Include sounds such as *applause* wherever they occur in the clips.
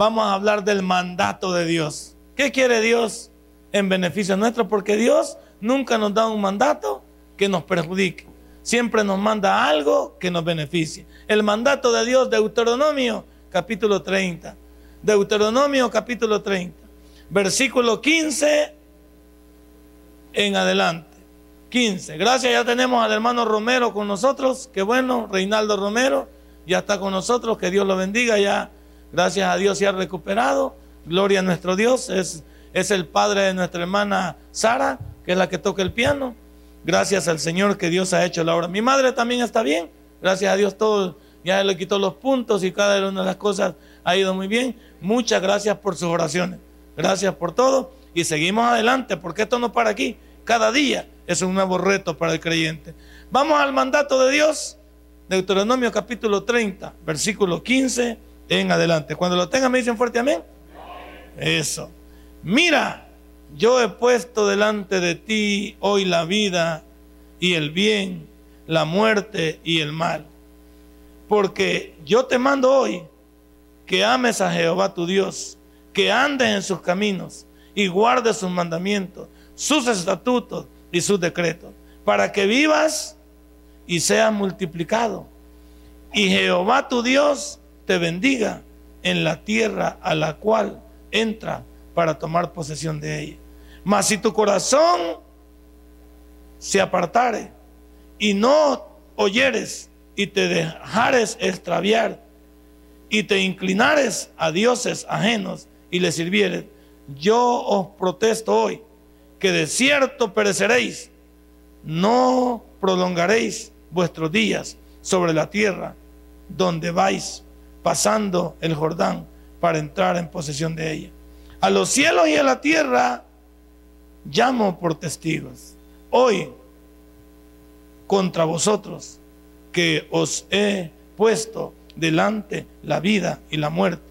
vamos a hablar del mandato de Dios. ¿Qué quiere Dios en beneficio nuestro? Porque Dios nunca nos da un mandato que nos perjudique. Siempre nos manda algo que nos beneficie. El mandato de Dios, Deuteronomio capítulo 30. Deuteronomio capítulo 30. Versículo 15 en adelante. 15. Gracias, ya tenemos al hermano Romero con nosotros. Qué bueno, Reinaldo Romero ya está con nosotros. Que Dios lo bendiga. Ya, gracias a Dios, se ha recuperado. Gloria a nuestro Dios. Es, es el padre de nuestra hermana Sara, que es la que toca el piano. Gracias al Señor que Dios ha hecho la obra. Mi madre también está bien. Gracias a Dios todo. Ya le quitó los puntos y cada una de las cosas ha ido muy bien. Muchas gracias por sus oraciones. Gracias por todo. Y seguimos adelante porque esto no para aquí. Cada día es un nuevo reto para el creyente. Vamos al mandato de Dios. Deuteronomio capítulo 30, versículo 15 en adelante. Cuando lo tengan me dicen fuerte amén. Eso. Mira, yo he puesto delante de ti hoy la vida y el bien, la muerte y el mal. Porque yo te mando hoy que ames a Jehová tu Dios, que andes en sus caminos y guardes sus mandamientos, sus estatutos y sus decretos, para que vivas y seas multiplicado. Y Jehová tu Dios te bendiga en la tierra a la cual entra para tomar posesión de ella. Mas si tu corazón se apartare y no oyeres y te dejares extraviar y te inclinares a dioses ajenos y les sirvieres, yo os protesto hoy que de cierto pereceréis, no prolongaréis vuestros días sobre la tierra donde vais pasando el Jordán para entrar en posesión de ella. A los cielos y a la tierra llamo por testigos. Hoy contra vosotros que os he puesto delante la vida y la muerte,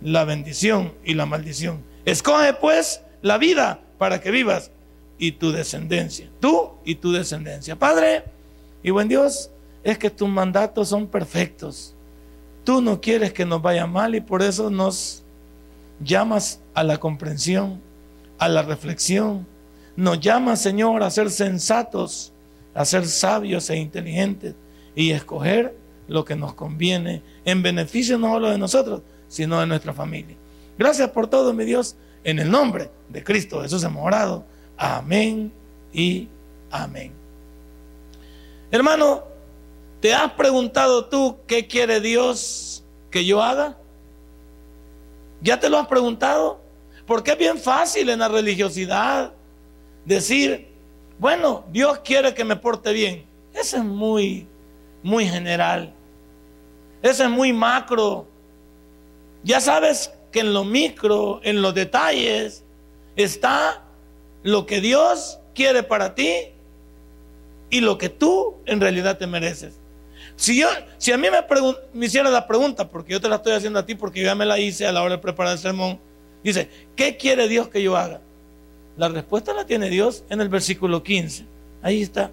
la bendición y la maldición. Escoge pues la vida para que vivas y tu descendencia, tú y tu descendencia. Padre y buen Dios, es que tus mandatos son perfectos. Tú no quieres que nos vaya mal y por eso nos llamas a la comprensión, a la reflexión. Nos llamas, Señor, a ser sensatos, a ser sabios e inteligentes y escoger lo que nos conviene en beneficio no solo de nosotros, sino de nuestra familia. Gracias por todo, mi Dios. En el nombre de Cristo Jesús hemos orado. Amén y amén. Hermano, ¿te has preguntado tú qué quiere Dios que yo haga? ¿Ya te lo has preguntado? Porque es bien fácil en la religiosidad decir, bueno, Dios quiere que me porte bien. Eso es muy, muy general. Eso es muy macro. Ya sabes que en lo micro, en los detalles, está lo que Dios quiere para ti y lo que tú en realidad te mereces. Si, yo, si a mí me, me hiciera la pregunta, porque yo te la estoy haciendo a ti, porque yo ya me la hice a la hora de preparar el sermón, dice, ¿qué quiere Dios que yo haga? La respuesta la tiene Dios en el versículo 15. Ahí está.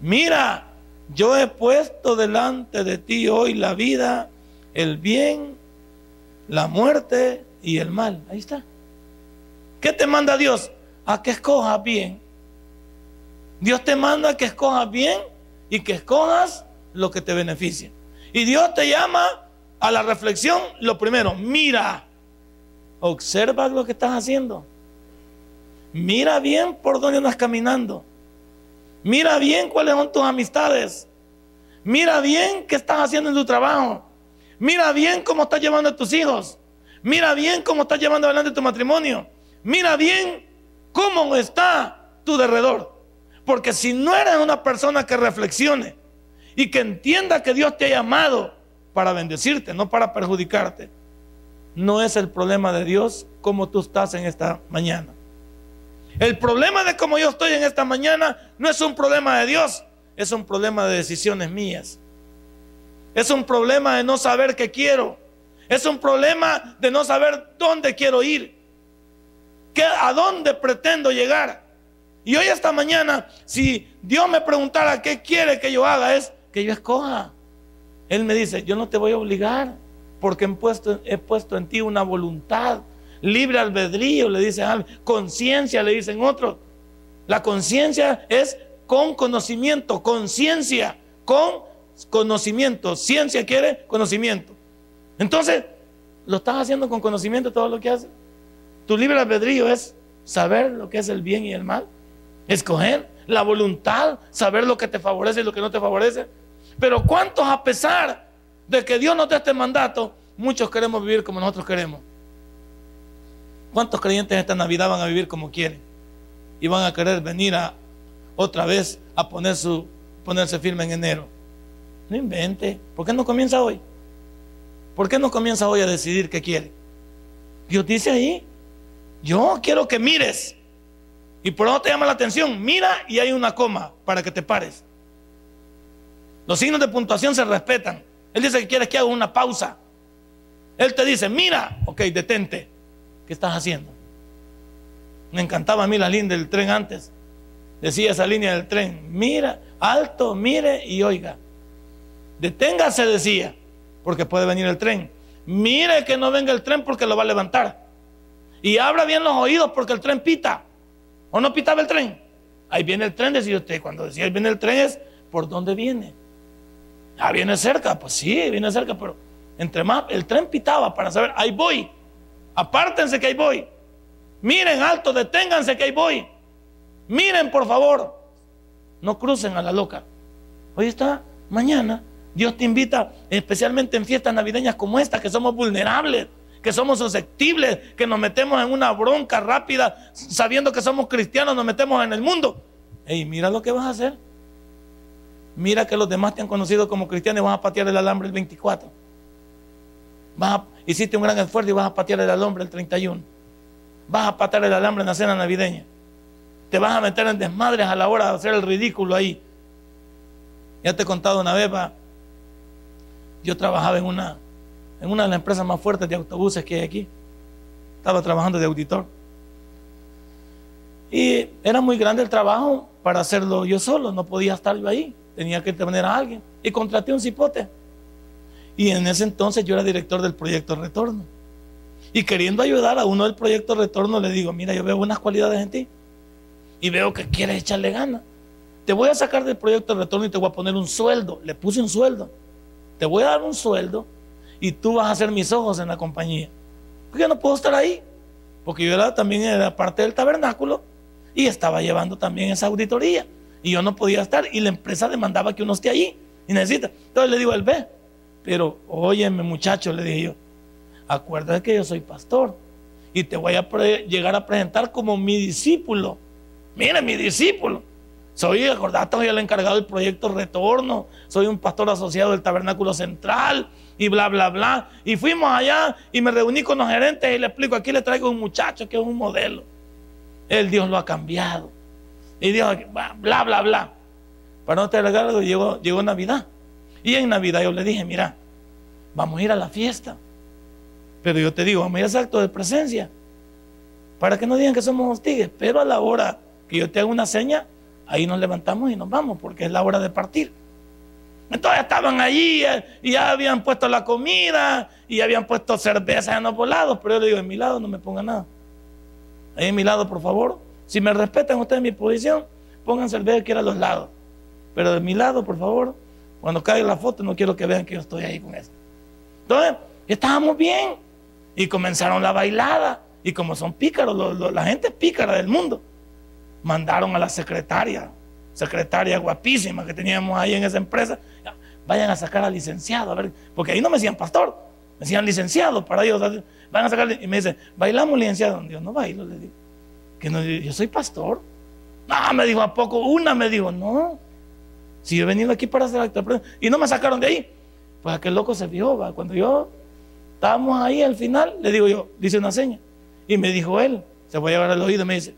Mira, yo he puesto delante de ti hoy la vida, el bien, la muerte y el mal. Ahí está. ¿Qué te manda Dios? A que escojas bien. Dios te manda que escojas bien y que escojas lo que te beneficia. Y Dios te llama a la reflexión. Lo primero, mira, observa lo que estás haciendo. Mira bien por dónde andas caminando. Mira bien cuáles son tus amistades. Mira bien qué estás haciendo en tu trabajo. Mira bien cómo estás llevando a tus hijos. Mira bien cómo estás llevando adelante tu matrimonio. Mira bien cómo está tu derredor. Porque si no eres una persona que reflexione y que entienda que Dios te ha llamado para bendecirte, no para perjudicarte, no es el problema de Dios como tú estás en esta mañana. El problema de cómo yo estoy en esta mañana no es un problema de Dios, es un problema de decisiones mías. Es un problema de no saber qué quiero. Es un problema de no saber dónde quiero ir. ¿Qué, ¿A dónde pretendo llegar? Y hoy esta mañana, si Dios me preguntara qué quiere que yo haga, es que yo escoja. Él me dice, yo no te voy a obligar, porque he puesto, he puesto en ti una voluntad, libre albedrío, le dicen algo, conciencia, le dicen otros. La conciencia es con conocimiento, conciencia, con conocimiento. Ciencia quiere conocimiento. Entonces, ¿lo estás haciendo con conocimiento todo lo que haces? Tu libre albedrío es saber lo que es el bien y el mal, escoger la voluntad, saber lo que te favorece y lo que no te favorece. Pero ¿cuántos a pesar de que Dios nos dé este mandato, muchos queremos vivir como nosotros queremos? ¿Cuántos creyentes esta Navidad van a vivir como quieren? Y van a querer venir otra vez a ponerse firme en enero. No invente. ¿Por qué no comienza hoy? ¿Por qué no comienza hoy a decidir qué quiere? Dios dice ahí, yo quiero que mires. Y por eso te llama la atención, mira y hay una coma para que te pares. Los signos de puntuación se respetan. Él dice que quieres que haga una pausa. Él te dice, mira, ok, detente. ¿Qué estás haciendo? Me encantaba a mí la línea del tren antes. Decía esa línea del tren, mira, alto, mire y oiga. Deténgase, decía, porque puede venir el tren. Mire que no venga el tren porque lo va a levantar. Y abra bien los oídos porque el tren pita. ¿O no pitaba el tren? Ahí viene el tren, decía usted. Cuando decía ahí viene el tren es, ¿por dónde viene? Ah, viene cerca. Pues sí, viene cerca, pero entre más, el tren pitaba para saber, ahí voy. Apártense que ahí voy. Miren alto, deténganse que ahí voy. Miren, por favor. No crucen a la loca. Hoy está, mañana, Dios te invita, especialmente en fiestas navideñas como esta, que somos vulnerables que somos susceptibles, que nos metemos en una bronca rápida, sabiendo que somos cristianos, nos metemos en el mundo. Ey, mira lo que vas a hacer. Mira que los demás te han conocido como cristianos y vas a patear el alambre el 24. Vas hiciste un gran esfuerzo y vas a patear el alambre el 31. Vas a patear el alambre en la cena navideña. Te vas a meter en desmadres a la hora de hacer el ridículo ahí. Ya te he contado una vez, yo trabajaba en una en una de las empresas más fuertes de autobuses que hay aquí. Estaba trabajando de auditor. Y era muy grande el trabajo para hacerlo yo solo, no podía estar yo ahí, tenía que tener a alguien. Y contraté un cipote. Y en ese entonces yo era director del proyecto Retorno. Y queriendo ayudar a uno del proyecto Retorno, le digo, mira, yo veo buenas cualidades en ti. Y veo que quieres echarle ganas. Te voy a sacar del proyecto Retorno y te voy a poner un sueldo. Le puse un sueldo. Te voy a dar un sueldo y tú vas a ser mis ojos en la compañía. Porque yo no puedo estar ahí, porque yo era, también era parte del tabernáculo y estaba llevando también esa auditoría y yo no podía estar y la empresa demandaba que uno esté allí y necesita. Entonces le digo, él ve, pero óyeme muchacho, le dije yo, acuérdate que yo soy pastor y te voy a llegar a presentar como mi discípulo. Mire, mi discípulo. Soy, acordate, soy el encargado del proyecto Retorno, soy un pastor asociado del Tabernáculo Central y bla, bla, bla. Y fuimos allá y me reuní con los gerentes y le explico, aquí le traigo un muchacho que es un modelo. El Dios lo ha cambiado. Y Dios, bla, bla, bla. Para no te algo, llegó, llegó Navidad. Y en Navidad yo le dije, mira, vamos a ir a la fiesta. Pero yo te digo, vamos a ir a ese acto de presencia. Para que no digan que somos hostigues. Pero a la hora que yo te hago una seña, ahí nos levantamos y nos vamos, porque es la hora de partir. Entonces estaban allí eh, y ya habían puesto la comida y habían puesto cerveza en los volados, pero yo le digo, en mi lado no me ponga nada. Ahí en mi lado, por favor. Si me respetan ustedes mi posición, pongan cerveza que era a los lados. Pero de mi lado, por favor, cuando caiga la foto, no quiero que vean que yo estoy ahí con eso. Entonces, estábamos bien. Y comenzaron la bailada. Y como son pícaros, la gente pícara del mundo, mandaron a la secretaria secretaria guapísima que teníamos ahí en esa empresa, vayan a sacar al licenciado, a ver, porque ahí no me decían pastor, me decían licenciado, para ellos, van a sacar, y me dicen, bailamos licenciado, Dios no bailo, le digo, que no, yo soy pastor. No, me dijo, ¿a poco? Una me dijo, no, si yo he venido aquí para hacer acto y no me sacaron de ahí. Pues aquel loco se vio, cuando yo estábamos ahí al final, le digo yo, dice una seña, y me dijo él, se fue a llevar al oído, me dice,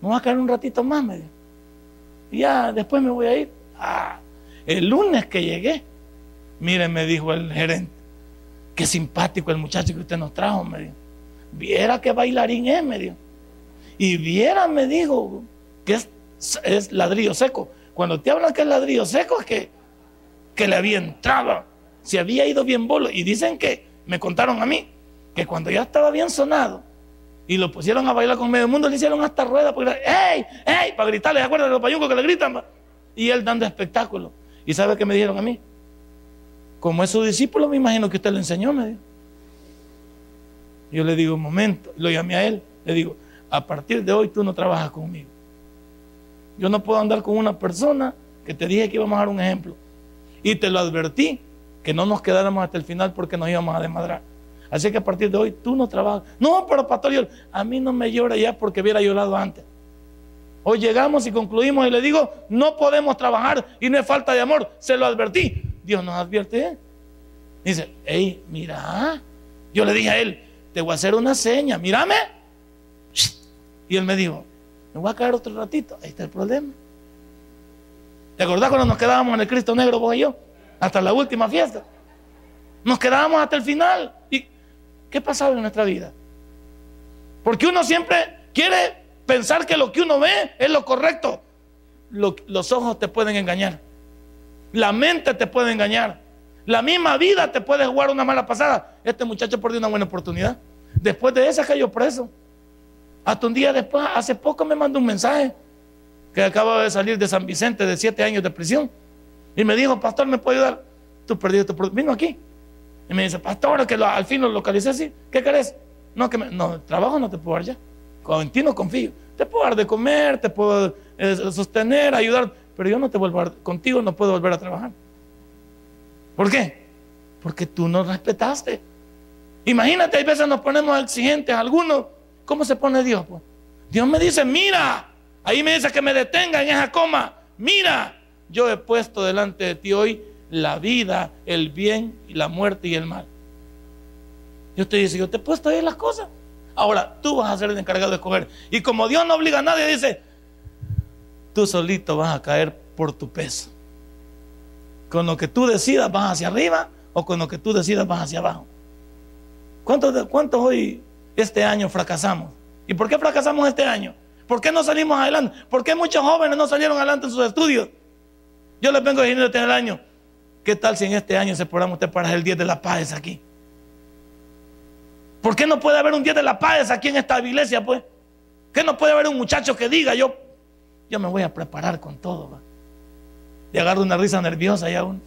me voy a quedar un ratito más, me dijo ya después me voy a ir. Ah, el lunes que llegué, miren, me dijo el gerente, qué simpático el muchacho que usted nos trajo, me dijo. Viera qué bailarín es, me dijo. Y viera, me dijo, que es, ladrillo seco. Cuando te hablan que es ladrillo seco, es que, que le había entrado. Se había ido bien bolo. Y dicen que me contaron a mí que cuando ya estaba bien sonado y lo pusieron a bailar con medio mundo, le hicieron hasta rueda para ¡Ey! ¡Ey! Para gritarle, ¿se acuerdan de los payuncos que le gritan? Y él dando espectáculo. ¿Y sabe qué me dijeron a mí? Como es su discípulo, me imagino que usted le enseñó, me dijo. Yo le digo, un momento, lo llamé a él, le digo, a partir de hoy tú no trabajas conmigo. Yo no puedo andar con una persona que te dije que íbamos a dar un ejemplo. Y te lo advertí, que no nos quedáramos hasta el final porque nos íbamos a desmadrar. Así que a partir de hoy tú no trabajas. No, pero pastor, a mí no me llora ya porque hubiera llorado antes. Hoy llegamos y concluimos y le digo, no podemos trabajar y no es falta de amor. Se lo advertí. Dios nos advierte. Dice, hey, mira. Yo le dije a él, te voy a hacer una seña, mírame. Y él me dijo, me voy a caer otro ratito. Ahí está el problema. ¿Te acordás cuando nos quedábamos en el Cristo Negro, vos y yo? Hasta la última fiesta. Nos quedábamos hasta el final. ¿Y qué pasaba en nuestra vida? Porque uno siempre quiere pensar que lo que uno ve es lo correcto. los ojos te pueden engañar. La mente te puede engañar. La misma vida te puede jugar una mala pasada. Este muchacho perdió una buena oportunidad. Después de esa cayó preso. Hasta un día después, hace poco me mandó un mensaje que acaba de salir de San Vicente de siete años de prisión. Y me dijo, pastor, ¿me puede ayudar? Tú perdiste tu Vino aquí. Y me dice, pastor, que al fin lo localicé así. ¿Qué querés? No, que me, no, trabajo no te puedo dar ya. Con ti no confío. Te puedo dar de comer, te puedo eh, sostener, ayudar. Pero yo no te vuelvo a, contigo no puedo volver a trabajar. ¿Por qué? Porque tú no respetaste. Imagínate, hay veces nos ponemos exigentes algunos. ¿Cómo se pone Dios? Pues? Dios me dice, mira, ahí me dice que me detenga en esa coma. Mira, yo he puesto delante de ti hoy la vida, el bien la muerte y el mal. Yo te dice, yo te he puesto ahí las cosas. Ahora tú vas a ser el encargado de escoger. Y como Dios no obliga a nadie, dice, tú solito vas a caer por tu peso. Con lo que tú decidas vas hacia arriba o con lo que tú decidas vas hacia abajo. ¿Cuántos, cuántos hoy, este año, fracasamos? ¿Y por qué fracasamos este año? ¿Por qué no salimos adelante? ¿Por qué muchos jóvenes no salieron adelante en sus estudios? Yo les vengo diciendo este año, ¿qué tal si en este año se programa usted el 10 de la paz aquí? ¿Por qué no puede haber un 10 de la paz aquí en esta iglesia, pues? ¿Qué no puede haber un muchacho que diga, yo, yo me voy a preparar con todo, ¿va? Agarra una risa nerviosa y aún.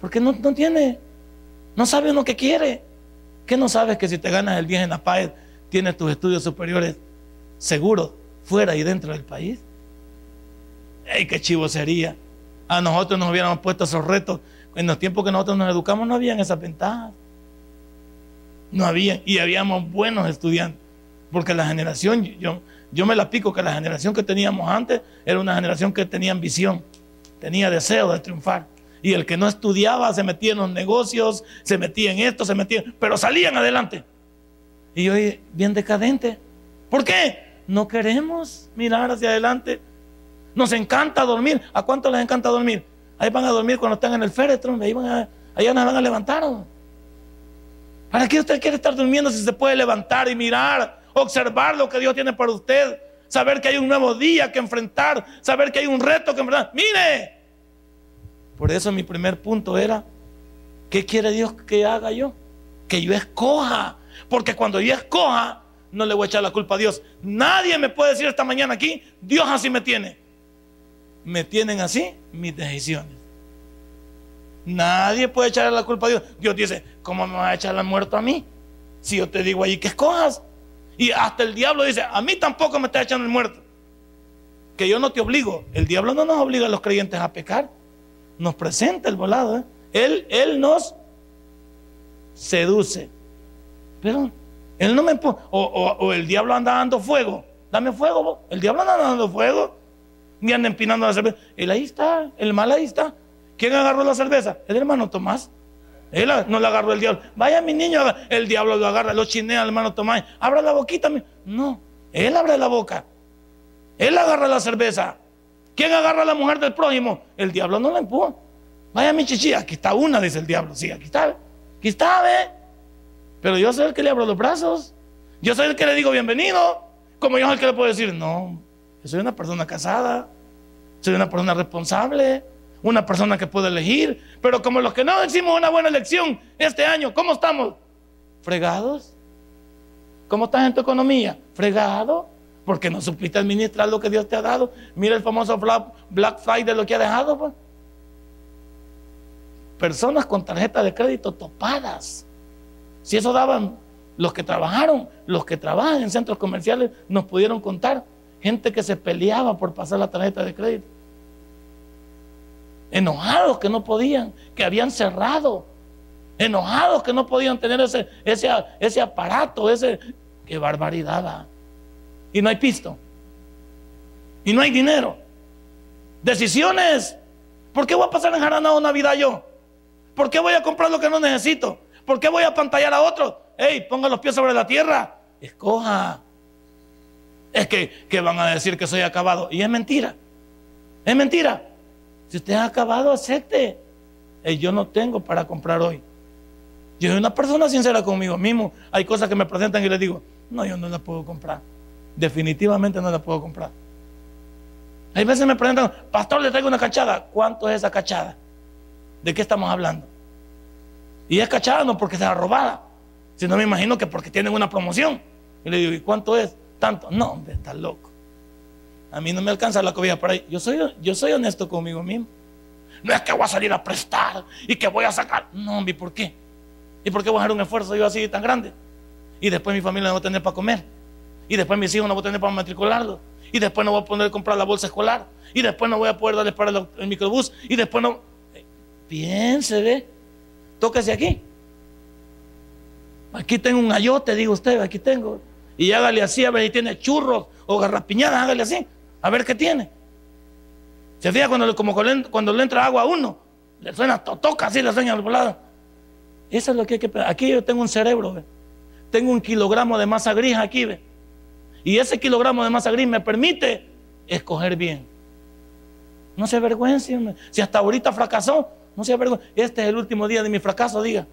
Porque no, no tiene, no sabe uno qué quiere. ¿Qué no sabes que si te ganas el 10 en la paz, tienes tus estudios superiores seguros fuera y dentro del país? ¡Ey, qué chivo sería! A nosotros nos hubiéramos puesto esos retos. En los tiempos que nosotros nos educamos no habían esas ventajas. No había. Y habíamos buenos estudiantes. Porque la generación, yo, yo me la pico que la generación que teníamos antes era una generación que tenía ambición, tenía deseo de triunfar. Y el que no estudiaba se metía en los negocios, se metía en esto, se metía, pero salían adelante. Y hoy bien decadente. ¿Por qué? No queremos mirar hacia adelante. Nos encanta dormir. ¿A cuánto les encanta dormir? Ahí van a dormir cuando están en el féretro. Ahí van a, allá nos van a levantar. ¿Para qué usted quiere estar durmiendo si se puede levantar y mirar, observar lo que Dios tiene para usted? Saber que hay un nuevo día que enfrentar, saber que hay un reto que enfrentar. Mire. Por eso mi primer punto era, ¿qué quiere Dios que haga yo? Que yo escoja. Porque cuando yo escoja, no le voy a echar la culpa a Dios. Nadie me puede decir esta mañana aquí, Dios así me tiene me tienen así mis decisiones. Nadie puede echarle la culpa a Dios. Dios dice, ¿cómo me va a echar la muerto a mí? Si yo te digo allí que escojas. Y hasta el diablo dice, a mí tampoco me está echando el muerto. Que yo no te obligo. El diablo no nos obliga a los creyentes a pecar. Nos presenta el volado. ¿eh? Él, él nos seduce. Pero él no me... O, o, el diablo anda dando fuego. Dame fuego. El diablo anda dando fuego ni anda empinando la cerveza. Él ahí está, el mal ahí está. ¿Quién agarró la cerveza? El hermano Tomás. Él no le agarró el diablo. Vaya mi niño, el diablo lo agarra, lo chinea al hermano Tomás. Abra la boquita. No, él abre la boca. Él agarra la cerveza. ¿Quién agarra a la mujer del prójimo? El diablo no la empuja. Vaya mi chichi, aquí está una, dice el diablo. Sí, aquí está. Aquí está, ve. Pero yo soy el que le abro los brazos. Yo soy el que le digo bienvenido. Como yo soy el que le puedo decir, no, yo soy una persona casada. Soy una persona responsable. una persona que puede elegir, pero como los que no hicimos una buena elección este año, ¿cómo estamos? ¿Fregados? ¿Cómo estás en tu economía? ¿Fregado? Porque no supiste administrar lo que Dios te ha dado. Mira el famoso Black Friday, lo que ha dejado. Pues. Personas con tarjeta de crédito topadas. Si eso daban los que trabajaron, los que trabajan en centros comerciales, nos pudieron contar. Gente que se peleaba por pasar la tarjeta de crédito enojados que no podían, que habían cerrado, enojados que no podían tener ese, ese, ese aparato, ese, qué barbaridad. Y no hay pisto, y no hay dinero. Decisiones. ¿Por qué voy a pasar en Jaranado Navidad yo? ¿Por qué voy a comprar lo que no necesito? ¿Por qué voy a pantallar a otro? Ey, ponga los pies sobre la tierra. Escoja. Es que, que van a decir que soy acabado. Y es mentira. Es mentira. Si usted ha acabado, acepte. yo no tengo para comprar hoy. Yo soy una persona sincera conmigo mismo. Hay cosas que me presentan y les digo, no, yo no la puedo comprar. Definitivamente no la puedo comprar. Hay veces me preguntan, pastor, le traigo una cachada. ¿Cuánto es esa cachada? ¿De qué estamos hablando? Y es cachada no porque sea robada, sino me imagino que porque tienen una promoción. Y le digo, ¿y cuánto es? Tanto. No, hombre, está loco. A mí no me alcanza la cobija para ahí. Yo soy, yo soy honesto conmigo mismo. No es que voy a salir a prestar y que voy a sacar. No, hombre, ¿por qué? ¿Y por qué voy a hacer un esfuerzo yo así tan grande? Y después mi familia no va a tener para comer. Y después mis hijos no van a tener para matricularlo. Y después no voy a poder comprar la bolsa escolar. Y después no voy a poder darles para el, microbús. Y después no. Piense, ve. Tóquese aquí. Aquí tengo un ayote, digo usted, aquí tengo. Y hágale así, a ver si tiene churros o garrapiñadas, hágale así. A ver qué tiene. Se fija cuando, como cuando le entra agua a uno, le suena, toca así, le sueña al volado. Eso es lo que hay que Aquí yo tengo un cerebro, ¿ve? tengo un kilogramo de masa gris aquí, ¿ve? Y ese kilogramo de masa gris me permite escoger bien. No se avergüence, si hasta ahorita fracasó, no se avergüence. Este es el último día de mi fracaso, diga.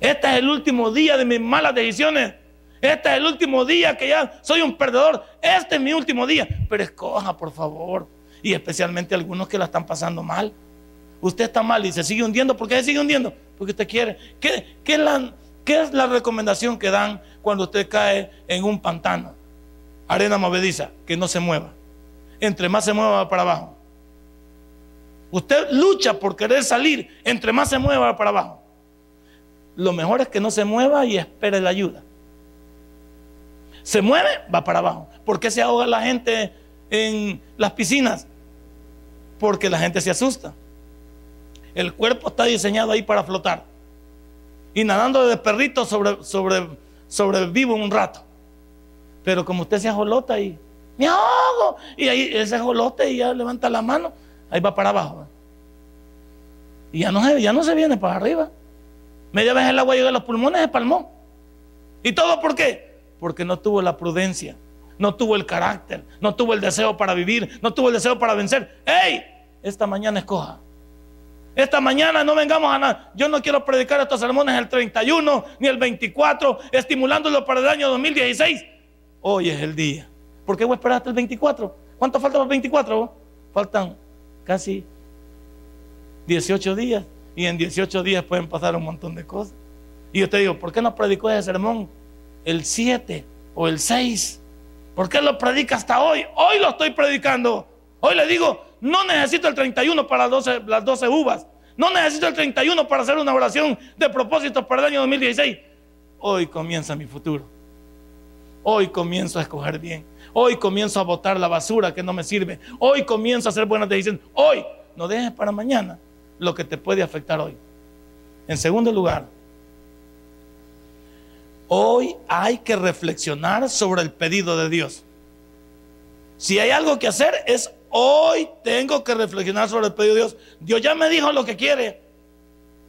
Este es el último día de mis malas decisiones. Este es el último día que ya soy un perdedor. Este es mi último día. Pero escoja, por favor. Y especialmente algunos que la están pasando mal. Usted está mal y se sigue hundiendo. ¿Por qué se sigue hundiendo? Porque usted quiere. ¿Qué, es la, ¿Qué es la recomendación que dan cuando usted cae en un pantano? Arena movediza, que no se mueva. Entre más se mueva para abajo. Usted lucha por querer salir. Entre más se mueva para abajo. Lo mejor es que no se mueva y espere la ayuda se mueve, va para abajo. ¿Por qué se ahoga la gente en las piscinas? Porque la gente se asusta. El cuerpo está diseñado ahí para flotar. Y nadando de perrito sobre, sobre, sobrevivo un rato. Pero como usted se ajolota y me ahogo, y ahí ese ajolote y ya levanta la mano, ahí va para abajo. Y ya no, se, ya no se viene para arriba. Media vez el agua llega a los pulmones, se palmó. ¿Y todo por qué? porque no tuvo la prudencia, no tuvo el carácter, no tuvo el deseo para vivir, no tuvo el deseo para vencer. ¡Ey! Esta mañana escoja. Esta mañana no vengamos a nada. Yo no quiero predicar estos sermones el 31 ni el 24, estimulándolo para el año 2016. Hoy es el día. ¿Por qué voy a esperar hasta el 24? ¿Cuánto falta para el 24? Faltan casi 18 días. Y en 18 días pueden pasar un montón de cosas. Y yo te digo, ¿por qué no predicó ese sermón el 7 o el 6. ¿Por qué lo predica hasta hoy? Hoy lo estoy predicando. Hoy le digo, no necesito el 31 para las 12 uvas. No necesito el 31 para hacer una oración de propósitos para el año 2016. Hoy comienza mi futuro. Hoy comienzo a escoger bien. Hoy comienzo a botar la basura que no me sirve. Hoy comienzo a hacer buenas decisiones. Hoy, no dejes para mañana lo que te puede afectar hoy. En segundo lugar, Hoy hay que reflexionar sobre el pedido de Dios. Si hay algo que hacer es hoy tengo que reflexionar sobre el pedido de Dios. Dios ya me dijo lo que quiere.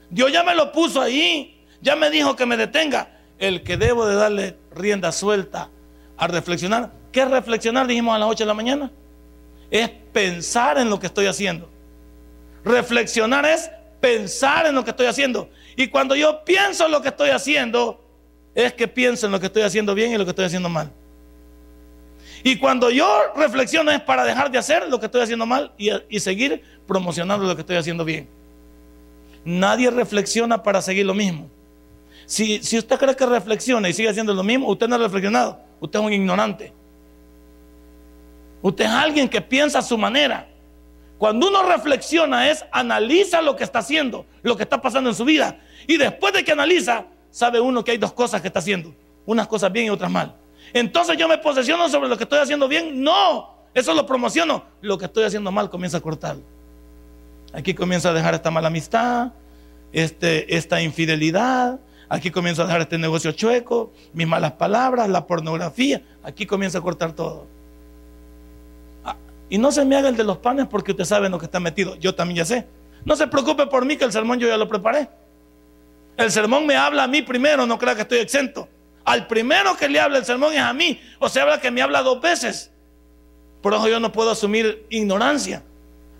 Dios ya me lo puso ahí. Ya me dijo que me detenga. El que debo de darle rienda suelta a reflexionar. ¿Qué reflexionar? Dijimos a las 8 de la mañana. Es pensar en lo que estoy haciendo. Reflexionar es pensar en lo que estoy haciendo. Y cuando yo pienso en lo que estoy haciendo, es que pienso en lo que estoy haciendo bien y lo que estoy haciendo mal. Y cuando yo reflexiono es para dejar de hacer lo que estoy haciendo mal y, seguir promocionando lo que estoy haciendo bien. Nadie reflexiona para seguir lo mismo. Si, usted cree que reflexiona y sigue haciendo lo mismo, usted no ha reflexionado. Usted es un ignorante. Usted es alguien que piensa a su manera. Cuando uno reflexiona es analiza lo que está haciendo, lo que está pasando en su vida. Y después de que analiza, sabe uno que hay dos cosas que está haciendo. Unas cosas bien y otras mal. Entonces yo me posesiono sobre lo que estoy haciendo bien. No, eso lo promociono. Lo que estoy haciendo mal comienza a cortarlo. Aquí comienza a dejar esta mala amistad, este, esta infidelidad. Aquí comienza a dejar este negocio chueco, mis malas palabras, la pornografía. Aquí comienza a cortar todo. Y no se me haga el de los panes porque usted sabe en lo que está metido. Yo también ya sé. No se preocupe por mí que el sermón yo ya lo preparé. El sermón me habla a mí primero, no crea que estoy exento. Al primero que le habla el sermón es a mí. O sea, habla que me habla dos veces. Por eso yo no puedo asumir ignorancia.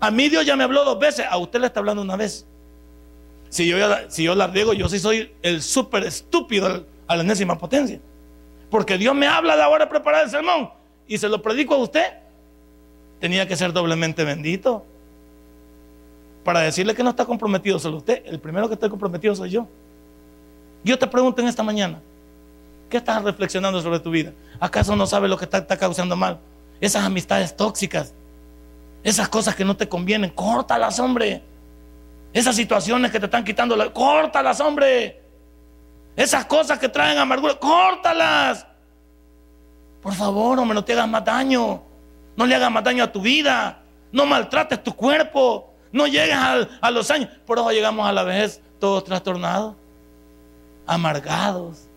A mí Dios ya me habló dos veces, a usted le está hablando una vez. Si yo, si yo la riego, yo sí soy el súper estúpido a la enésima potencia. Porque Dios me habla de ahora preparar el sermón y se lo predico a usted tenía que ser doblemente bendito. Para decirle que no está comprometido solo usted, el primero que está comprometido soy yo. Yo te pregunto en esta mañana, ¿qué estás reflexionando sobre tu vida? ¿Acaso no sabes lo que está, causando mal? Esas amistades tóxicas, esas cosas que no te convienen, córtalas, hombre. Esas situaciones que te están quitando, la, córtalas, hombre. Esas cosas que traen amargura, córtalas. Por favor, hombre, no te hagas más daño. No le hagas más daño a tu vida. No maltrates tu cuerpo. No llegues a, los años. Por eso llegamos a la vejez todos trastornados, amargados.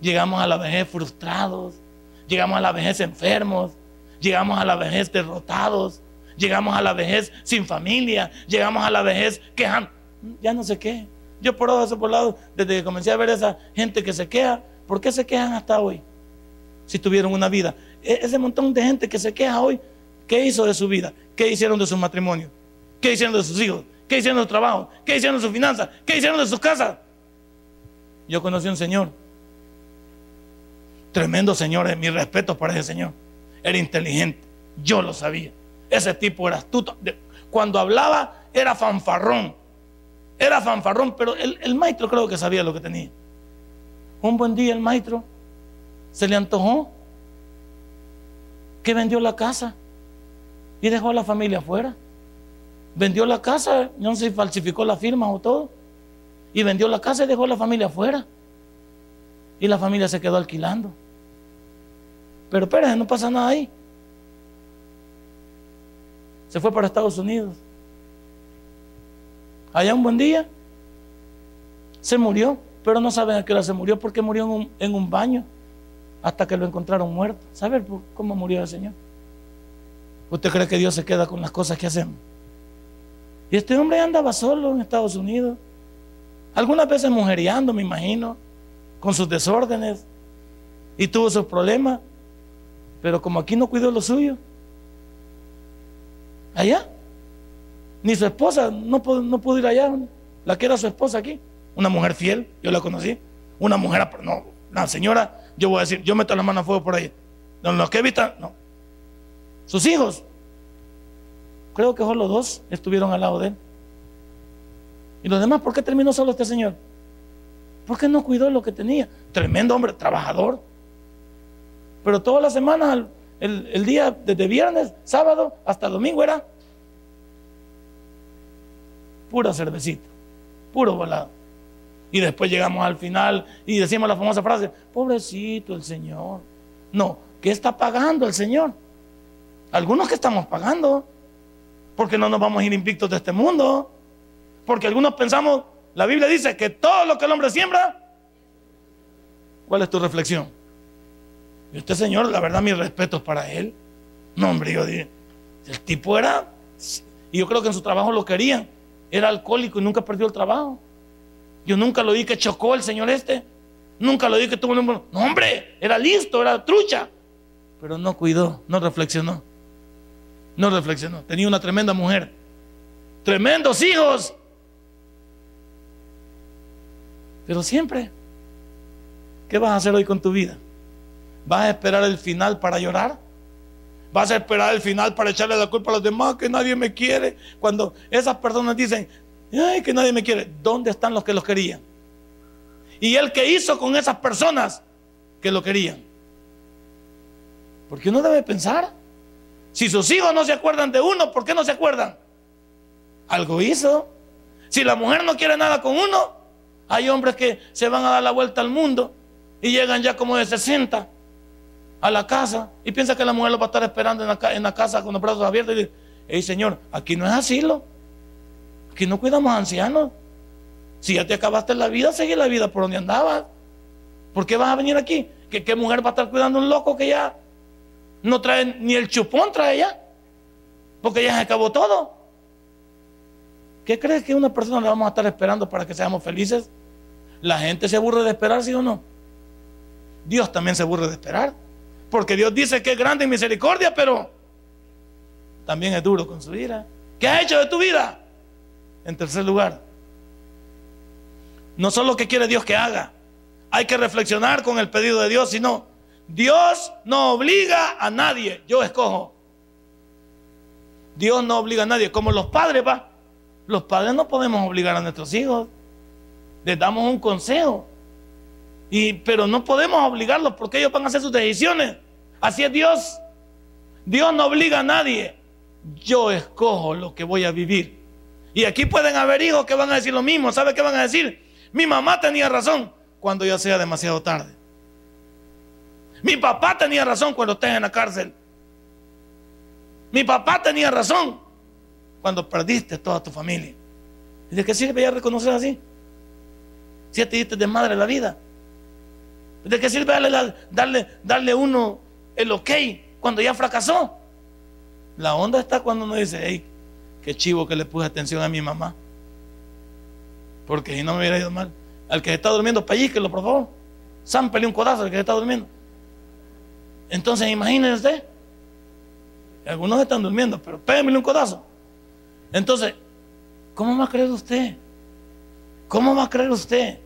Llegamos a la vejez frustrados. Llegamos a la vejez enfermos. Llegamos a la vejez derrotados. Llegamos a la vejez sin familia. Llegamos a la vejez quejando. Ya no sé qué. Yo por eso por lado, desde que comencé a ver esa gente que se queja, ¿por qué se quejan hasta hoy? Si tuvieron una vida. E-, ese montón de gente que se queja hoy, ¿qué hizo de su vida? ¿Qué hicieron de su matrimonio? ¿Qué hicieron de sus hijos? ¿Qué hicieron de su trabajo? ¿Qué hicieron de sus finanzas? ¿Qué hicieron de sus casas? Yo conocí a un señor, tremendo señor, eh, mi respeto para ese señor. Era inteligente, yo lo sabía. Ese tipo era astuto. Cuando hablaba era fanfarrón. Era fanfarrón, pero el, maestro creo que sabía lo que tenía. Un buen día el maestro se le antojó que vendió la casa y dejó a la familia afuera. Vendió la casa, no sé si falsificó la firma o todo, y vendió la casa y dejó a la familia afuera. Y la familia se quedó alquilando. Pero espérense, no pasa nada ahí. Se fue para Estados Unidos. Allá un buen día se murió, pero no saben a qué hora se murió porque murió en un, baño hasta que lo encontraron muerto. ¿Sabe cómo murió el Señor? ¿Usted cree que Dios se queda con las cosas que hacemos? Y este hombre andaba solo en Estados Unidos. Algunas veces mujeriando, me imagino, con sus desórdenes. Y tuvo sus problemas. Pero como aquí no cuidó lo suyo. Allá. Ni su esposa no pudo, no pudo ir allá. La que era su esposa aquí. Una mujer fiel, yo la conocí. Una mujer, no, la señora yo voy a decir, yo meto la mano a fuego por ahí. No, los que evitan, no. Sus hijos, creo que solo dos estuvieron al lado de él. ¿Y los demás por qué terminó solo este señor? Porque no cuidó lo que tenía. Tremendo hombre, trabajador. Pero toda la semana, el, día desde viernes, sábado hasta domingo era pura cervecita, puro volado. Y después llegamos al final y decimos la famosa frase, pobrecito el Señor. No, ¿qué está pagando el Señor? Algunos que estamos pagando, porque no nos vamos a ir invictos de este mundo. Porque algunos pensamos, la Biblia dice que todo lo que el hombre siembra, ¿cuál es tu reflexión? Este señor, la verdad, mis respetos para él. No, hombre, yo dije, el tipo era, y yo creo que en su trabajo lo querían, era alcohólico y nunca perdió el trabajo. Yo nunca lo di que chocó el señor este. Nunca lo di que tuvo un... No, hombre, era listo, era trucha. Pero no cuidó, no reflexionó. No reflexionó. Tenía una tremenda mujer. Tremendos hijos. Pero siempre, ¿qué vas a hacer hoy con tu vida? ¿Vas a esperar el final para llorar? Vas a esperar el final para echarle la culpa a los demás, que nadie me quiere. Cuando esas personas dicen, ay, que nadie me quiere, ¿dónde están los que los querían? Y el que hizo con esas personas que lo querían. Porque uno debe pensar, si sus hijos no se acuerdan de uno, ¿por qué no se acuerdan? Algo hizo. Si la mujer no quiere nada con uno, hay hombres que se van a dar la vuelta al mundo y llegan ya como de 60 a la casa y piensa que la mujer lo va a estar esperando en la, casa con los brazos abiertos y dice, hey señor, aquí no es asilo, aquí no cuidamos ancianos. Si ya te acabaste la vida, sigue la vida por donde andabas. ¿Por qué vas a venir aquí? ¿Qué, ¿Qué, mujer va a estar cuidando a un loco que ya no trae ni el chupón trae ya? Porque ya se acabó todo. ¿Qué crees que una persona le vamos a estar esperando para que seamos felices? La gente se aburre de esperar, ¿sí o no? Dios también se aburre de esperar. Porque Dios dice que es grande en misericordia, pero también es duro con su ira. ¿Qué ha hecho de tu vida? En tercer lugar, no solo que quiere Dios que haga, hay que reflexionar con el pedido de Dios, sino Dios no obliga a nadie, yo escojo. Dios no obliga a nadie, como los padres, va. Los padres no podemos obligar a nuestros hijos. Les damos un consejo. Y, pero no podemos obligarlos porque ellos van a hacer sus decisiones. Así es Dios. Dios no obliga a nadie. Yo escojo lo que voy a vivir. Y aquí pueden haber hijos que van a decir lo mismo. ¿Sabe qué van a decir? Mi mamá tenía razón cuando ya sea demasiado tarde. Mi papá tenía razón cuando estés en la cárcel. Mi papá tenía razón cuando perdiste toda tu familia. ¿Y de qué sirve ya reconocer así? Si ya te diste de madre la vida. ¿De qué sirve darle, darle, darle uno el ok cuando ya fracasó? La onda está cuando uno dice, hey, qué chivo que le puse atención a mi mamá. Porque si no me hubiera ido mal. Al que está durmiendo, pellizquelo, por favor. Zámpele un codazo al que está durmiendo. Entonces, imagínense. Algunos están durmiendo, pero péguenle un codazo. Entonces, ¿cómo va a creer usted? ¿Cómo va a creer usted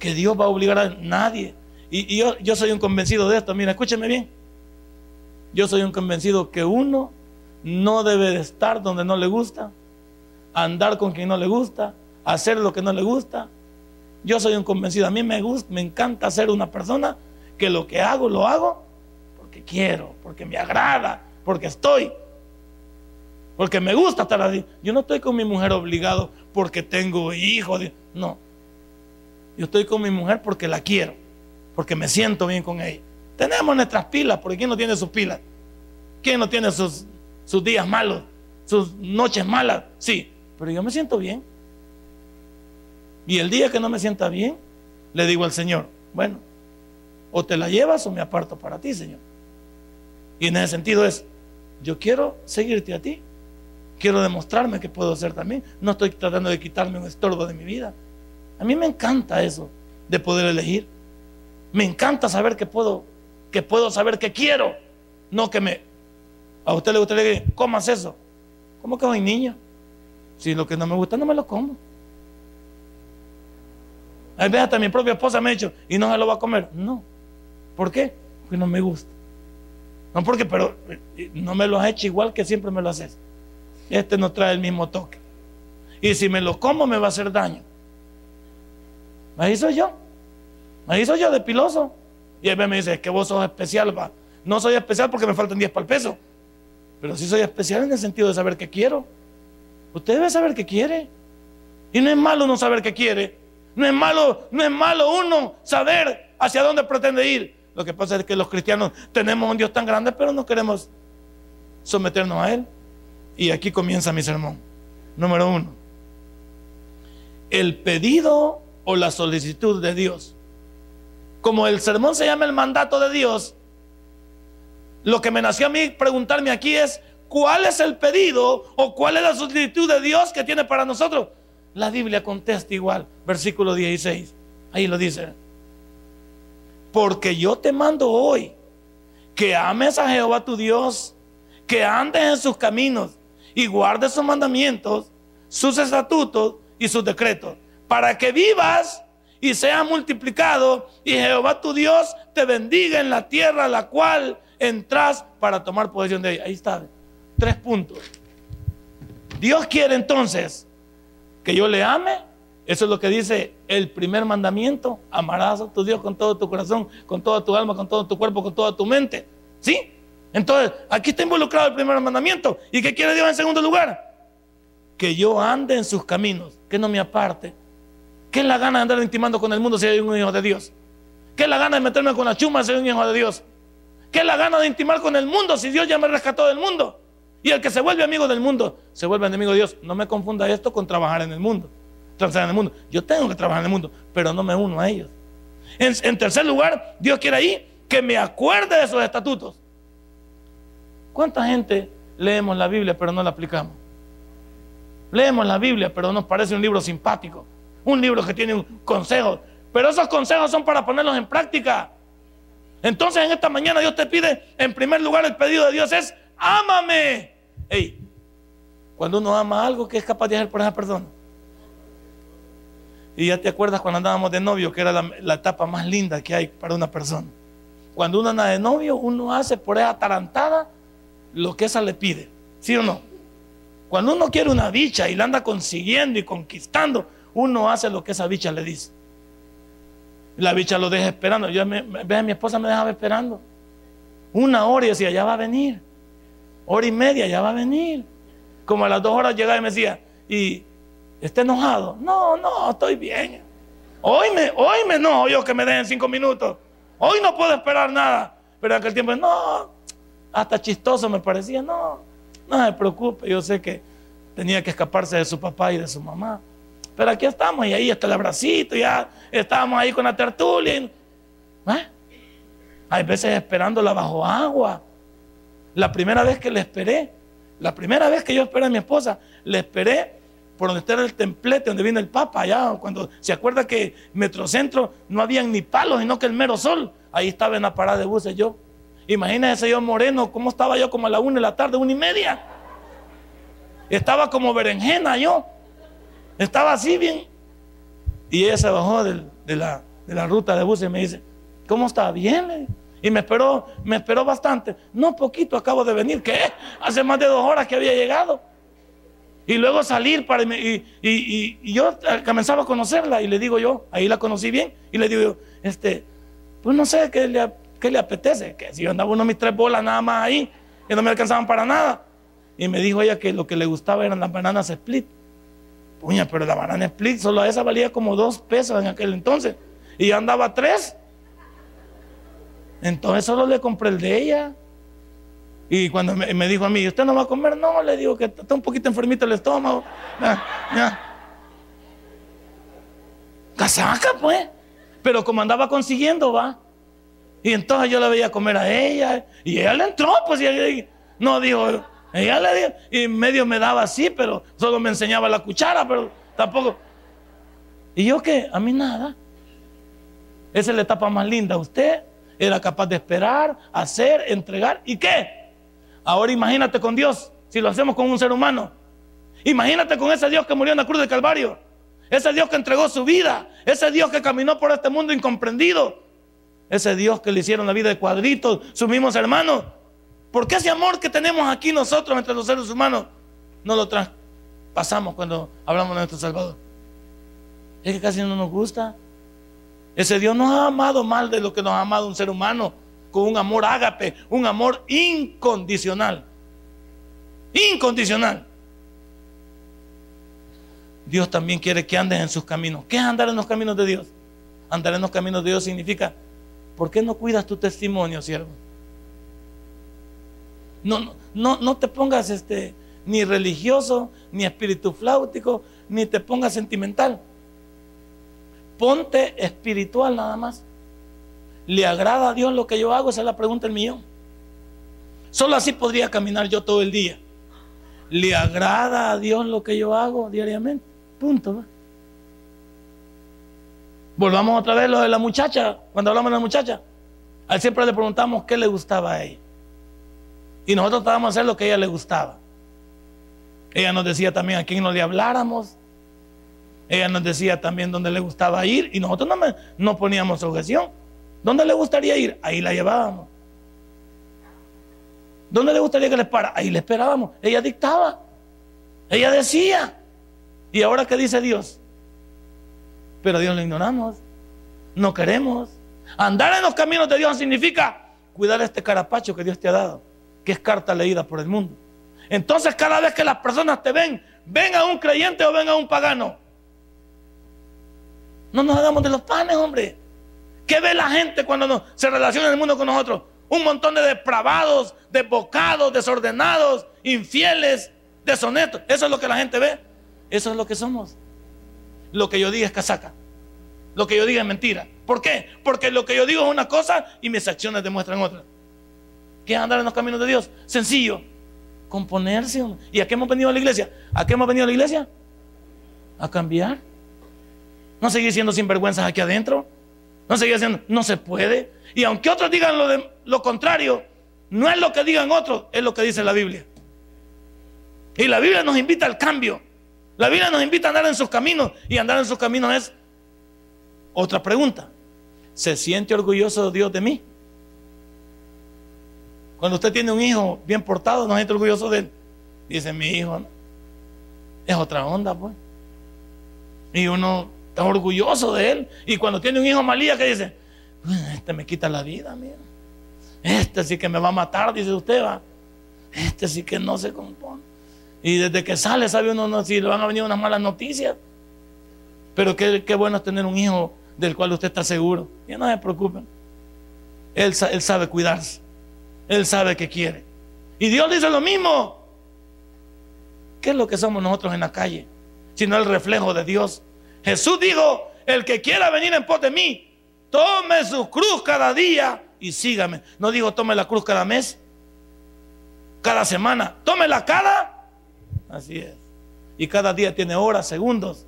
que Dios va a obligar a nadie? Y, yo, soy un convencido de esto. Mira, escúcheme bien. Yo soy un convencido que uno no debe de estar donde no le gusta, andar con quien no le gusta, hacer lo que no le gusta. Yo soy un convencido. A mí me gusta, me encanta ser una persona que lo que hago lo hago porque quiero, porque me agrada, porque estoy porque me gusta estar así. Yo no estoy con mi mujer obligado porque tengo hijos. No. Yo estoy con mi mujer porque la quiero. Porque me siento bien con ella. Tenemos nuestras pilas, porque ¿quién no tiene sus pilas? ¿Quién no tiene sus, sus días malos? Sus noches malas. Sí, pero yo me siento bien. Y el día que no me sienta bien, le digo al Señor, bueno, o te la llevas o me aparto para ti, Señor. Y en ese sentido es, yo quiero seguirte a ti. Quiero demostrarme que puedo ser también. No estoy tratando de quitarme un estorbo de mi vida. A mí me encanta eso, de poder elegir. Me encanta saber que puedo, que puedo saber que quiero. No que me... A usted le gustaría que comas eso. ¿Cómo que soy niño? Si lo que no me gusta no me lo como. A veces hasta mi propia esposa me ha dicho, ¿y no se lo va a comer? No. ¿Por qué? Porque no me gusta. No porque, pero eh, no me lo has hecho igual que siempre me lo haces este no trae el mismo toque. Y si me lo como me va a hacer daño. Ahí soy yo. Ahí soy yo de piloso. Y él me dice, es que vos sos especial, va. No soy especial porque me faltan 10 para el peso. Pero sí soy especial en el sentido de saber qué quiero. Usted debe saber qué quiere. Y no es malo no saber qué quiere. No es malo, no es malo uno saber hacia dónde pretende ir. Lo que pasa es que los cristianos tenemos un Dios tan grande, pero no queremos someternos a Él. Y aquí comienza mi sermón. Número uno. El pedido o la solicitud de Dios. Como el sermón se llama el mandato de Dios, lo que me nació a mí preguntarme aquí es, ¿cuál es el pedido o cuál es la solicitud de Dios que tiene para nosotros? La Biblia contesta igual, versículo 16. Ahí lo dice. Porque yo te mando hoy que ames a Jehová tu Dios, que andes en sus caminos y guarde sus mandamientos, sus estatutos y sus decretos, para que vivas y seas multiplicado y Jehová tu Dios te bendiga en la tierra a la cual entras para tomar posesión de ella. Ahí está. Tres puntos. Dios quiere entonces que yo le ame. Eso es lo que dice el primer mandamiento. Amarás a tu Dios con todo tu corazón, con toda tu alma, con todo tu cuerpo, con toda tu mente. ¿Sí? Entonces, aquí está involucrado el primer mandamiento. ¿Y qué quiere Dios en segundo lugar? Que yo ande en sus caminos, que no me aparte. ¿Qué es la gana de andar intimando con el mundo si hay un hijo de Dios? ¿Qué es la gana de meterme con la chuma si hay un hijo de Dios? ¿Qué es la gana de intimar con el mundo si Dios ya me rescató del mundo? Y el que se vuelve amigo del mundo se vuelve enemigo de Dios. No me confunda esto con trabajar en el mundo. Trabajar en el mundo. Yo tengo que trabajar en el mundo, pero no me uno a ellos. En, en tercer lugar, Dios quiere ahí que me acuerde de esos estatutos. ¿Cuánta gente leemos la Biblia pero no la aplicamos? Leemos la Biblia pero nos parece un libro simpático, un libro que tiene consejos, pero esos consejos son para ponerlos en práctica. Entonces en esta mañana Dios te pide, en primer lugar el pedido de Dios es, ámame. Hey, cuando uno ama algo, ¿qué es capaz de hacer por esa persona? Y ya te acuerdas cuando andábamos de novio, que era la, la etapa más linda que hay para una persona. Cuando uno anda de novio, uno hace por esa tarantada lo que esa le pide. ¿Sí o no? Cuando uno quiere una bicha y la anda consiguiendo y conquistando, uno hace lo que esa bicha le dice. La bicha lo deja esperando. Yo me, mi esposa me dejaba esperando. Una hora y decía, ya va a venir. Hora y media, ya va a venir. Como a las dos horas llegaba y me decía, ¿y está enojado? No, no, estoy bien. Hoy me, hoy me enojo yo que me dejen cinco minutos. Hoy no puedo esperar nada. Pero en aquel tiempo, no, hasta chistoso me parecía, no, no se preocupe, yo sé que tenía que escaparse de su papá y de su mamá. Pero aquí estamos y ahí está el abracito, ya estábamos ahí con la tertulia. ¿eh? Hay veces esperándola bajo agua. La primera vez que le esperé, la primera vez que yo esperé a mi esposa, le esperé por donde está el templete, donde viene el Papa, allá, cuando se acuerda que Metrocentro no habían ni palos, sino que el mero sol. Ahí estaba en la parada de buses yo. Imagínese yo moreno, ¿cómo estaba yo como a la una de la tarde, una y media? Estaba como berenjena yo. Estaba así bien. Y ella se bajó de, la, ruta de bus y me dice, ¿cómo está? Bien. Y me esperó, me esperó bastante. No, poquito, acabo de venir. ¿Qué? Hace más de dos horas que había llegado. Y luego salir para... Y, y, yo comenzaba a conocerla y le digo yo, ahí la conocí bien, y le digo yo, este, pues no sé qué le, ¿Qué le apetece? Que si yo andaba uno mis tres bolas nada más ahí, que no me alcanzaban para nada. Y me dijo ella que lo que le gustaba eran las bananas split. Puña, pero la banana split, solo esa valía como dos pesos en aquel entonces. Y yo andaba tres. Entonces solo le compré el de ella. Y cuando me, dijo a mí, ¿usted no va a comer? No, le digo que está un poquito enfermito el estómago. Ya, ya. Casaca, pues. Pero como andaba consiguiendo, va. Y entonces yo la veía comer a ella. Y ella le entró, pues, y no dijo, ella le. Y medio me daba así, pero solo me enseñaba la cuchara, pero tampoco. ¿Y yo qué? A mí nada. Esa es la etapa más linda. Usted era capaz de esperar, hacer, entregar. ¿Y qué? Ahora imagínate con Dios, si lo hacemos con un ser humano. Imagínate con ese Dios que murió en la cruz del Calvario. Ese Dios que entregó su vida. Ese Dios que caminó por este mundo incomprendido ese Dios que le hicieron la vida de cuadritos, sus mismos hermanos. ¿Por qué ese amor que tenemos aquí nosotros entre los seres humanos no lo traspasamos cuando hablamos de nuestro Salvador? Es que casi no nos gusta. Ese Dios nos ha amado mal de lo que nos ha amado un ser humano, con un amor ágape, un amor incondicional. Incondicional. Dios también quiere que andes en sus caminos. ¿Qué es andar en los caminos de Dios? Andar en los caminos de Dios significa ¿Por qué no cuidas tu testimonio, siervo? No, no, no te pongas este, ni religioso, ni espíritu flautico, ni te pongas sentimental. Ponte espiritual nada más. ¿Le agrada a Dios lo que yo hago? Esa es la pregunta del millón. Solo así podría caminar yo todo el día. ¿Le agrada a Dios lo que yo hago diariamente? Punto. Volvamos otra vez lo de la muchacha, cuando hablamos de la muchacha. Siempre le preguntamos qué le gustaba a ella. Y nosotros estábamos a hacer lo que ella le gustaba. Ella nos decía también a quién no le habláramos. Ella nos decía también dónde le gustaba ir. Y nosotros no, no poníamos objeción. ¿Dónde le gustaría ir? Ahí la llevábamos. ¿Dónde le gustaría que le para? Ahí le esperábamos. Ella dictaba. Ella decía. ¿Y ahora qué dice Dios? Pero a Dios lo ignoramos. No queremos. Andar en los caminos de Dios significa cuidar este carapacho que Dios te ha dado, que es carta leída por el mundo. Entonces cada vez que las personas te ven, ven a un creyente o ven a un pagano. No nos hagamos de los panes, hombre. ¿Qué ve la gente cuando se relaciona el mundo con nosotros? Un montón de depravados, desbocados, desordenados, infieles, deshonestos. Eso es lo que la gente ve. Eso es lo que somos. Lo que yo diga es casaca. Lo que yo diga es mentira. ¿Por qué? Porque lo que yo digo es una cosa y mis acciones demuestran otra. ¿Qué es andar en los caminos de Dios? Sencillo. Componerse. ¿Y a qué hemos venido a la iglesia? ¿A qué hemos venido a la iglesia? A cambiar. No seguir siendo sinvergüenzas aquí adentro. No seguir siendo, no se puede. Y aunque otros digan lo, lo contrario, no es lo que digan otros, es lo que dice la Biblia. Y la Biblia nos invita al cambio. La Biblia nos invita a andar en sus caminos. Y andar en sus caminos es otra pregunta. ¿Se siente orgulloso Dios de mí? Cuando usted tiene un hijo bien portado, no siente orgulloso de él. Dice, mi hijo, es otra onda, pues. Y uno está orgulloso de él. Y cuando tiene un hijo malía, que dice, este me quita la vida, mira. Este sí que me va a matar, dice usted, va. Este sí que no se compone. Y desde que sale, sabe uno si le van a venir unas malas noticias. Pero qué, bueno es tener un hijo del cual usted está seguro. Y no se preocupen. Él sabe cuidarse. Él sabe que quiere. Y Dios dice lo mismo. ¿Qué es lo que somos nosotros en la calle? Sino el reflejo de Dios. Jesús dijo, el que quiera venir en pos de mí, tome su cruz cada día y sígame. No digo tome la cruz cada mes, cada semana, tómela cada. Así es. Y cada día tiene horas, segundos.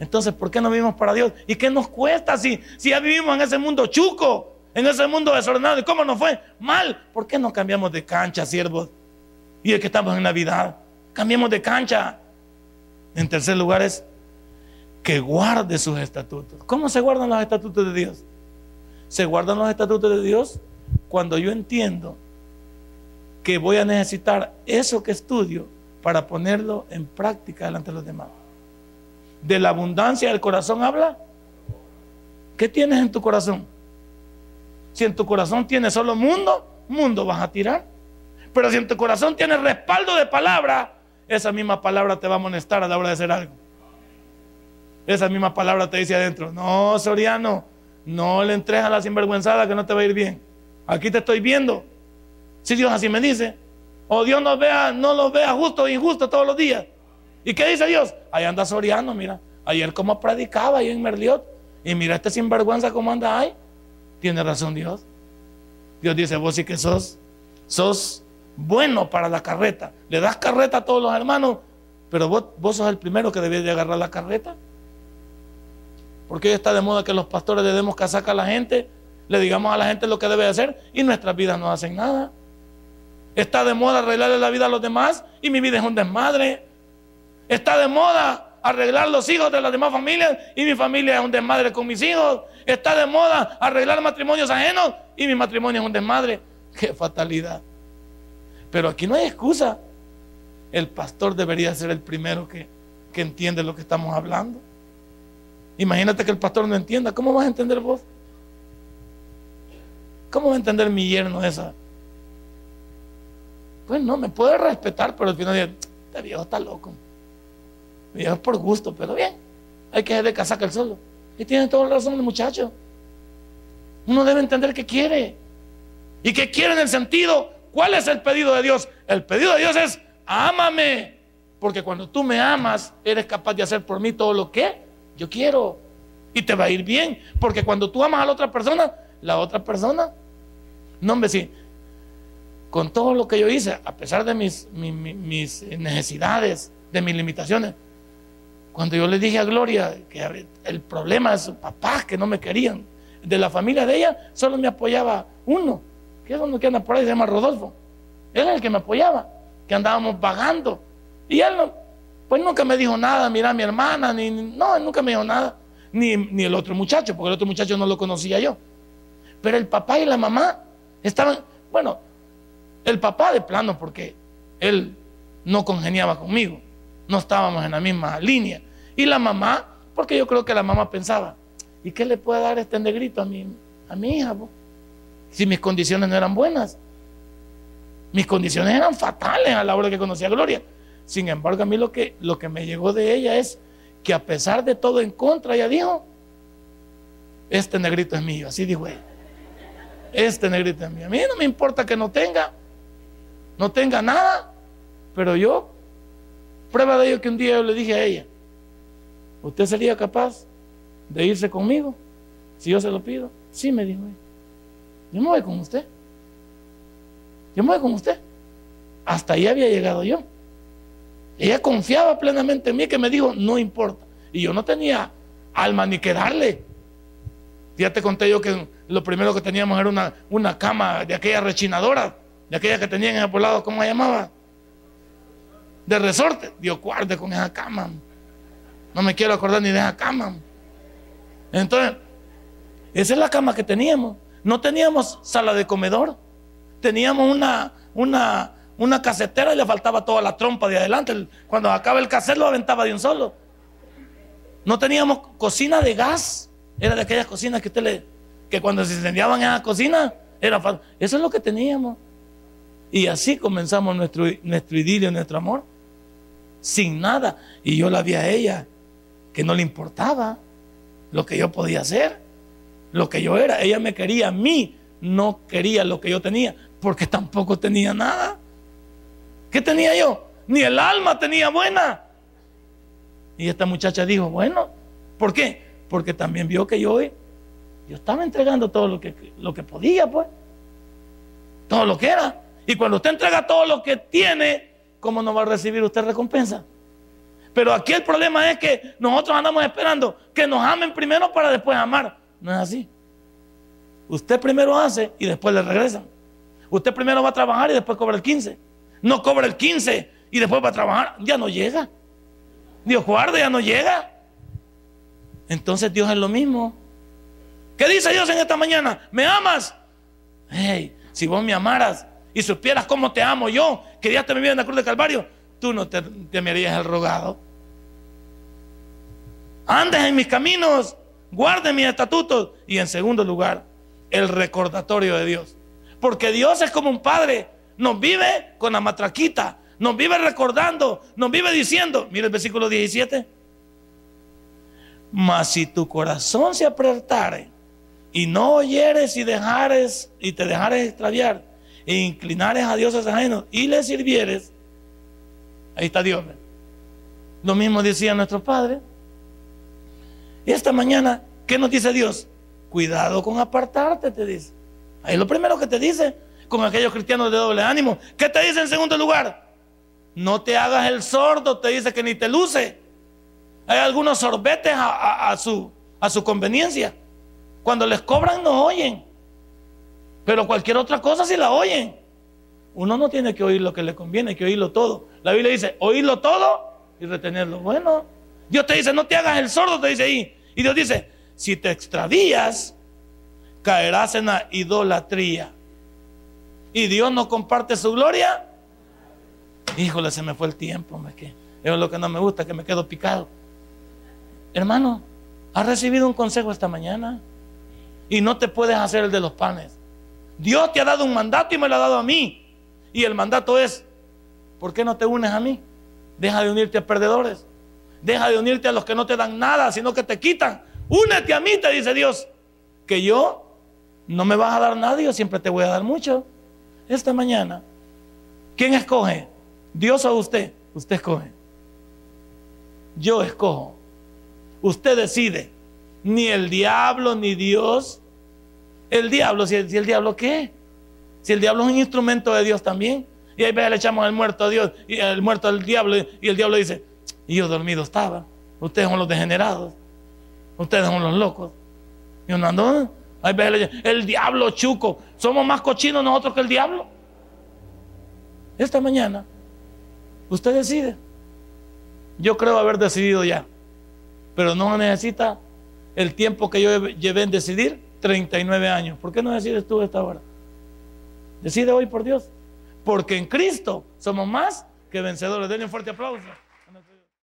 Entonces, ¿por qué no vivimos para Dios? ¿Y qué nos cuesta si, si ya vivimos en ese mundo chuco, en ese mundo desordenado? ¿Y cómo nos fue? Mal. ¿Por qué no cambiamos de cancha, siervos? Y el que estamos en Navidad, cambiemos de cancha. En tercer lugar es que guarde sus estatutos. ¿Cómo se guardan los estatutos de Dios? Se guardan los estatutos de Dios cuando yo entiendo que voy a necesitar eso que estudio para ponerlo en práctica delante de los demás de la abundancia del corazón habla? ¿Qué tienes en tu corazón? Si en tu corazón tienes solo mundo, mundo vas a tirar. Pero si en tu corazón tienes respaldo de palabra, esa misma palabra te va a amonestar a la hora de hacer algo. Esa misma palabra te dice adentro, no, Soriano, no le entres a la sinvergüenzada que no te va a ir bien. Aquí te estoy viendo. Si Dios así me dice, o Dios no vea, no lo vea justo o injusto todos los días. ¿Y qué dice Dios? Ahí anda Soriano, mira. Ayer como predicaba ahí en Merliot. Y mira este sinvergüenza cómo anda ahí. Tiene razón Dios. Dios dice, vos sí que sos, sos bueno para la carreta. Le das carreta a todos los hermanos, pero vos, vos sos el primero que debías de agarrar la carreta. Porque hoy está de moda que los pastores le demos casaca a la gente, le digamos a la gente lo que debe hacer y nuestras vidas no hacen nada. Está de moda arreglarle la vida a los demás y mi vida es un desmadre. Está de moda arreglar los hijos de las demás familias y mi familia es un desmadre con mis hijos. Está de moda arreglar matrimonios ajenos y mi matrimonio es un desmadre. *laughs* Qué fatalidad. Pero aquí no hay excusa. El pastor debería ser el primero que, que entiende lo que estamos hablando. Imagínate que el pastor no entienda. ¿Cómo vas a entender vos? ¿Cómo va a entender mi yerno esa? Pues no, me puede respetar, pero al final, este viejo está loco. Y es por gusto, pero bien. Hay que de casaca el solo. Y tiene toda la razón muchacho. Uno debe entender qué quiere. Y qué quiere en el sentido, ¿cuál es el pedido de Dios? El pedido de Dios es, ámame. Porque cuando tú me amas, eres capaz de hacer por mí todo lo que yo quiero. Y te va a ir bien. Porque cuando tú amas a la otra persona, la otra persona, no, hombre, sí. Con todo lo que yo hice, a pesar de mis necesidades, de mis limitaciones, cuando yo le dije a Gloria que el problema de sus papás que no me querían, de la familia de ella, solo me apoyaba uno, que es uno que anda por ahí, se llama Rodolfo. Él es el que me apoyaba, que andábamos vagando. Y él no, pues nunca me dijo nada, mira mi hermana, ni, no, nunca me dijo nada, ni, ni el otro muchacho, porque el otro muchacho no lo conocía yo. Pero el papá y la mamá estaban, bueno, El papá de plano, porque él no congeniaba conmigo, no estábamos en la misma línea. Y la mamá, porque yo creo que la mamá pensaba, ¿y qué le puede dar este negrito a mi, a mi hija? Si mis condiciones no eran buenas. Mis condiciones eran fatales a la hora que conocía a Gloria. Sin embargo, a mí lo que, lo que me llegó de ella es que a pesar de todo en contra, ella dijo, este negrito es mío, así dijo ella. Este negrito es mío. A mí no me importa que no tenga, no tenga nada, pero yo, prueba de ello que un día yo le dije a ella, ¿usted sería capaz de irse conmigo si yo se lo pido? Sí, me dijo ella. Yo me voy con usted. Yo me voy con usted. Hasta ahí había llegado yo. Ella confiaba plenamente en mí que me dijo, no importa. Y yo no tenía alma ni que darle. Ya te conté yo que lo primero que teníamos era una, una cama de aquella rechinadora, de aquella que tenían en el poblado, ¿cómo se llamaba? De resorte. Dios guarde con esa cama. No me quiero acordar ni de esa cama. Entonces, esa es la cama que teníamos. No teníamos sala de comedor. Teníamos una, una, una casetera y le faltaba toda la trompa de adelante. Cuando acaba el cassette lo aventaba de un solo. No teníamos cocina de gas. Era de aquellas cocinas que usted le, que cuando se incendiaban en la cocina, era Eso es lo que teníamos. Y así comenzamos nuestro, nuestro idilio, nuestro amor. Sin nada. Y yo la vi a ella, que no le importaba lo que yo podía hacer, lo que yo era. Ella me quería a mí, no quería lo que yo tenía, porque tampoco tenía nada. ¿Qué tenía yo? Ni el alma tenía buena. Y esta muchacha dijo, bueno, ¿por qué? Porque también vio que yo, yo estaba entregando todo lo que, lo que podía, pues. Todo lo que era. Y cuando usted entrega todo lo que tiene, ¿cómo no va a recibir usted recompensa? Pero aquí el problema es que nosotros andamos esperando que nos amen primero para después amar. No es así. Usted primero hace y después le regresan. Usted primero va a trabajar y después cobra el 15 no cobra el 15 y después va a trabajar, ya no llega. Dios guarde, ya no llega. Entonces Dios es lo mismo. ¿Qué dice Dios en esta mañana? ¿Me amas? Hey, si vos me amaras y supieras cómo te amo yo, que ya te me en la cruz de Calvario, tú no te, te me harías el rogado. Andes en mis caminos, guarde mis estatutos. Y en segundo lugar, el recordatorio de Dios. Porque Dios es como un padre nos vive con la matraquita, nos vive recordando, nos vive diciendo, mira el versículo 17, mas si tu corazón se apretare y no oyeres y dejares y te dejares extraviar e inclinares a dioses ajenos y le sirvieres, ahí está Dios. Lo mismo decía nuestro Padre. Y esta mañana, ¿qué nos dice Dios? Cuidado con apartarte, te dice. Ahí es lo primero que te dice con aquellos cristianos de doble ánimo. ¿Qué te dice en segundo lugar? No te hagas el sordo, te dice que ni te luce. Hay algunos sorbetes a, su, a su conveniencia. Cuando les cobran no oyen. Pero cualquier otra cosa sí la oyen. Uno no tiene que oír lo que le conviene, hay que oírlo todo. La Biblia dice, oírlo todo y retenerlo. Bueno, Dios te dice, no te hagas el sordo, te dice ahí. Y Dios dice, si te extravías, caerás en la idolatría y Dios no comparte su gloria, híjole, se me fue el tiempo, me que es lo que no me gusta, que me quedo picado. Hermano, has recibido un consejo esta mañana y no te puedes hacer el de los panes. Dios te ha dado un mandato y me lo ha dado a mí. Y el mandato es, ¿por qué no te unes a mí? Deja de unirte a perdedores. Deja de unirte a los que no te dan nada, sino que te quitan. Únete a mí, te dice Dios. Que yo no me vas a dar nada, yo siempre te voy a dar mucho esta mañana, ¿quién escoge? ¿Dios o usted? Usted escoge. Yo escojo. Usted decide. Ni el diablo ni Dios. El diablo, si el, diablo qué? Si el diablo es un instrumento de Dios también. Y ahí le echamos el muerto a Dios y el muerto al diablo. Y el diablo dice, y yo dormido estaba. Ustedes son los degenerados. Ustedes son los locos. Y uno ando, el diablo chuco. Somos más cochinos nosotros que el diablo. Esta mañana, usted decide. Yo creo haber decidido ya. Pero no necesita el tiempo que yo llevé en decidir, 39 años. ¿Por qué no decides tú esta hora? Decide hoy por Dios. porque en Cristo somos más que vencedores. Denle un fuerte aplauso.